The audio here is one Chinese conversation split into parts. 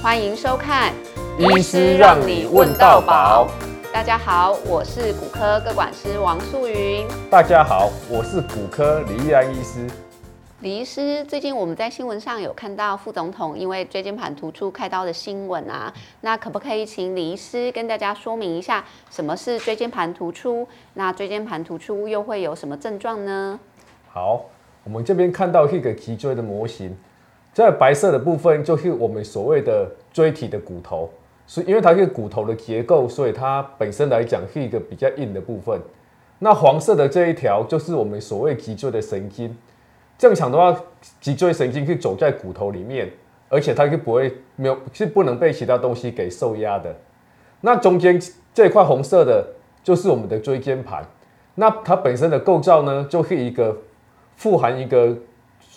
欢迎收看医师让你问到饱。大家好，我是骨科各管师王素云。大家好，我是骨科李依安医师。李医师，最近我们在新闻上有看到副总统因为椎间盘突出开刀的新闻啊，那可不可以请李医师跟大家说明一下什么是椎间盘突出？那椎间盘突出又会有什么症状呢？好，我们这边看到一个脊椎的模型，这白色的部分就是我们所谓的椎体的骨头，所以因为它是骨头的结构，所以它本身来讲是一个比较硬的部分。那黄色的这一条就是我们所谓脊椎的神经。正常的话，脊椎神经是走在骨头里面，而且它是不会没有是不能被其他东西给受压的。那中间这块红色的，就是我们的椎间盘。那它本身的构造呢，就是一个富含一个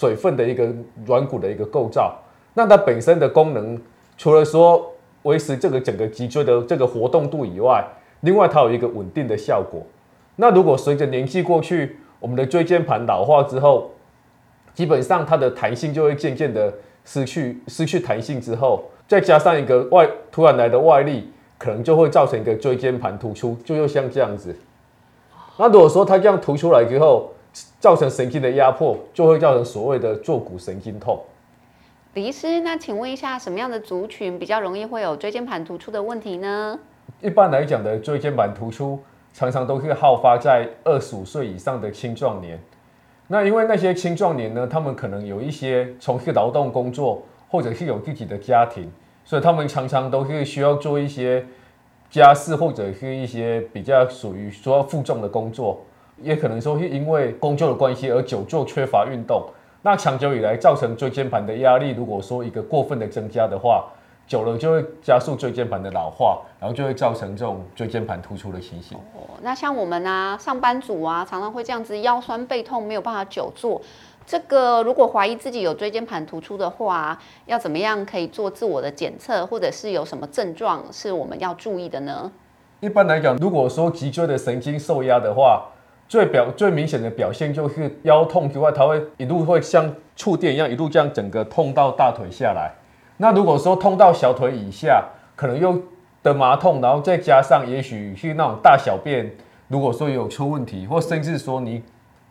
水分的一个软骨的一个构造。那它本身的功能，除了说维持这个整个脊椎的这个活动度以外，另外它有一个稳定的效果。那如果随着年纪过去，我们的椎间盘老化之后，基本上它的弹性就会渐渐的失去，失去弹性之后，再加上一个外突然来的外力，可能就会造成一个椎间盘突出，就又像这样子。那如果说它这样突出来之后，造成神经的压迫，就会造成所谓的坐骨神经痛。李医师，那请问一下，什么样的族群比较容易会有椎间盘突出的问题呢？一般来讲的椎间盘突出，常常都是好发在二十五岁以上的青壮年。那因为那些青壮年呢，他们可能有一些从事劳动工作，或者是有自己的家庭，所以他们常常都是需要做一些家事，或者是一些比较属于说负重的工作，也可能说是因为工作的关系而久坐缺乏运动，那长久以来造成椎间盘的压力，如果说一个过分的增加的话。久了就会加速椎间盘的老化，然后就会造成这种椎间盘突出的情形。哦，那像我们啊，上班族啊，常常会这样子腰酸背痛，没有办法久坐。这个如果怀疑自己有椎间盘突出的话，要怎么样可以做自我的检测，或者是有什么症状是我们要注意的呢？一般来讲，如果说脊椎的神经受压的话，最表最明显的表现就是腰痛之外，它会一路会像触电一样，一路这样整个痛到大腿下来。那如果说痛到小腿以下，可能又得麻痛，然后再加上也许是那种大小便，如果说有出问题，或甚至说你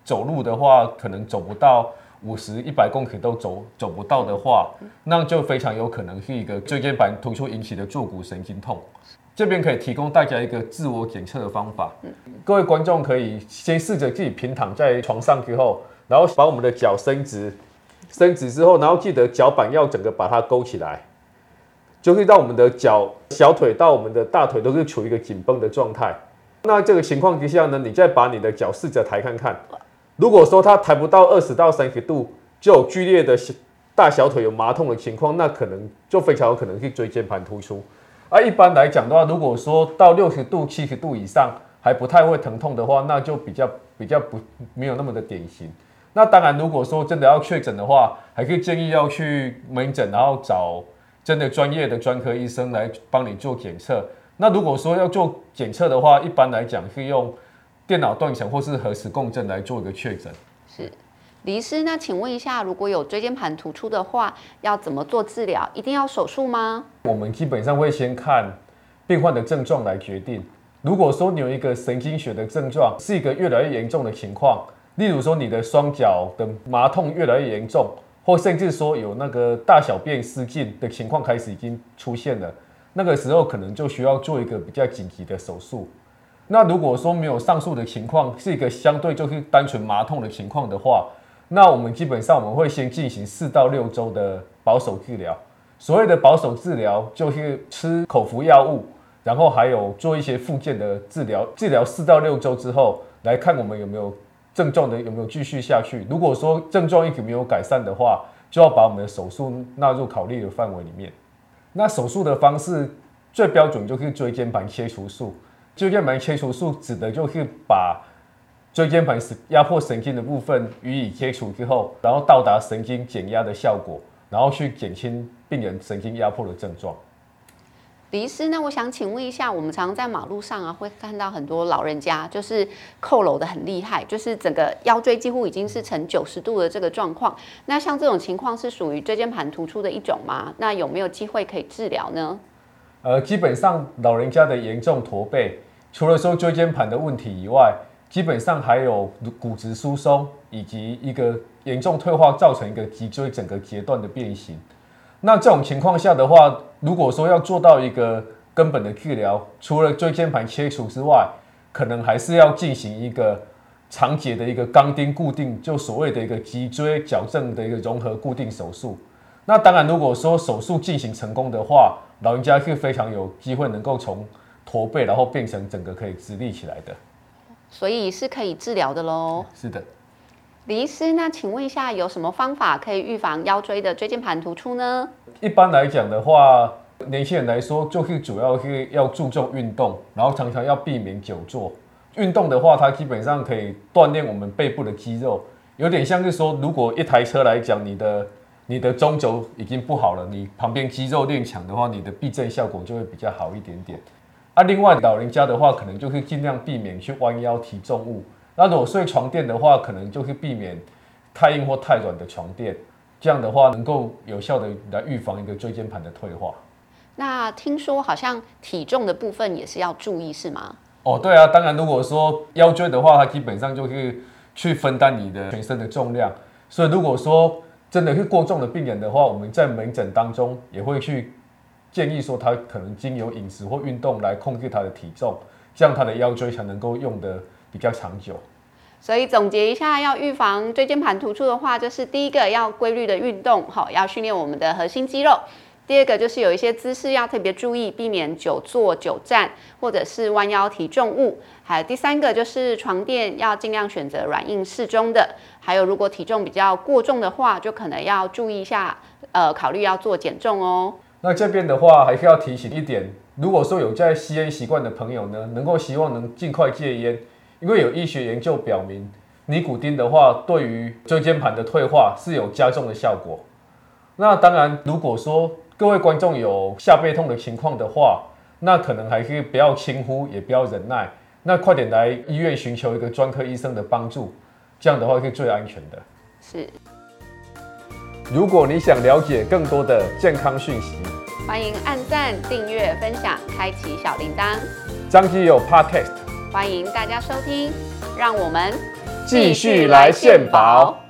走路的话，可能走不到五十、一百公尺都走走不到的话，那就非常有可能是一个椎间盘突出引起的坐骨神经痛。这边可以提供大家一个自我检测的方法，各位观众可以先试着自己平躺在床上之后，然后把我们的脚伸直。伸直之后，然后记得脚板要整个把它勾起来，就可以让我们的脚、小腿到我们的大腿都是处于一个紧绷的状态。那这个情况之下呢，你再把你的脚试着抬看看。如果说它抬不到二十到三十度，就有剧烈的大小腿有麻痛的情况，那可能就非常有可能是椎间盘突出。而一般来讲的话，如果说到六十度、七十度以上还不太会疼痛的话，那就比较比较不没有那么的典型。那当然，如果说真的要确诊的话，还可以建议要去门诊，然后找真的专业的专科医生来帮你做检测。那如果说要做检测的话，一般来讲是用电脑断层或是核磁共振来做一个确诊。是，李医师，那请问一下，如果有椎间盘突出的话，要怎么做治疗？一定要手术吗？我们基本上会先看病患的症状来决定。如果说你有一个神经学的症状，是一个越来越严重的情况。例如说，你的双脚的麻痛越来越严重，或甚至说有那个大小便失禁的情况开始已经出现了，那个时候可能就需要做一个比较紧急的手术。那如果说没有上述的情况，是一个相对就是单纯麻痛的情况的话，那我们基本上我们会先进行四到六周的保守治疗。所谓的保守治疗，就是吃口服药物，然后还有做一些复健的治疗。治疗四到六周之后，来看我们有没有。症状的有没有继续下去？如果说症状一直没有改善的话，就要把我们的手术纳入考虑的范围里面。那手术的方式最标准就是椎间盘切除术。椎间盘切除术指的就是把椎间盘压迫神经的部分予以切除之后，然后到达神经减压的效果，然后去减轻病人神经压迫的症状。李医师，那我想请问一下，我们常常在马路上啊，会看到很多老人家就是扣楼的很厉害，就是整个腰椎几乎已经是呈九十度的这个状况。那像这种情况是属于椎间盘突出的一种吗？那有没有机会可以治疗呢？呃，基本上老人家的严重驼背，除了说椎间盘的问题以外，基本上还有骨质疏松以及一个严重退化，造成一个脊椎整个截断的变形。那这种情况下的话，如果说要做到一个根本的治疗，除了椎间盘切除之外，可能还是要进行一个长节的一个钢钉固定，就所谓的一个脊椎矫正的一个融合固定手术。那当然，如果说手术进行成功的话，老人家是非常有机会能够从驼背，然后变成整个可以直立起来的。所以是可以治疗的喽。是的。李医师，那请问一下，有什么方法可以预防腰椎的椎间盘突出呢？一般来讲的话，年轻人来说，就是主要是要注重运动，然后常常要避免久坐。运动的话，它基本上可以锻炼我们背部的肌肉，有点像是说，如果一台车来讲，你的你的中轴已经不好了，你旁边肌肉练强的话，你的避震效果就会比较好一点点。啊，另外老人家的话，可能就是尽量避免去弯腰提重物。那如果睡床垫的话，可能就是避免太硬或太软的床垫，这样的话能够有效的来预防一个椎间盘的退化。那听说好像体重的部分也是要注意，是吗？哦，对啊，当然如果说腰椎的话，它基本上就是去分担你的全身的重量，所以如果说真的是过重的病人的话，我们在门诊当中也会去建议说，他可能经由饮食或运动来控制他的体重，这样他的腰椎才能够用的比较长久。所以总结一下，要预防椎间盘突出的话，就是第一个要规律的运动，好，要训练我们的核心肌肉。第二个就是有一些姿势要特别注意，避免久坐、久站，或者是弯腰提重物。还有第三个就是床垫要尽量选择软硬适中的。还有如果体重比较过重的话，就可能要注意一下，呃，考虑要做减重哦。那这边的话，还是要提醒一点，如果说有在吸烟习惯的朋友呢，能够希望能尽快戒烟。因为有医学研究表明，尼古丁的话对于椎间盘的退化是有加重的效果。那当然，如果说各位观众有下背痛的情况的话，那可能还是不要轻忽，也不要忍耐，那快点来医院寻求一个专科医生的帮助，这样的话是最安全的。是。如果你想了解更多的健康讯息，欢迎按赞、订阅、分享、开启小铃铛。张基友 Podcast。欢迎大家收听，让我们继续来献宝。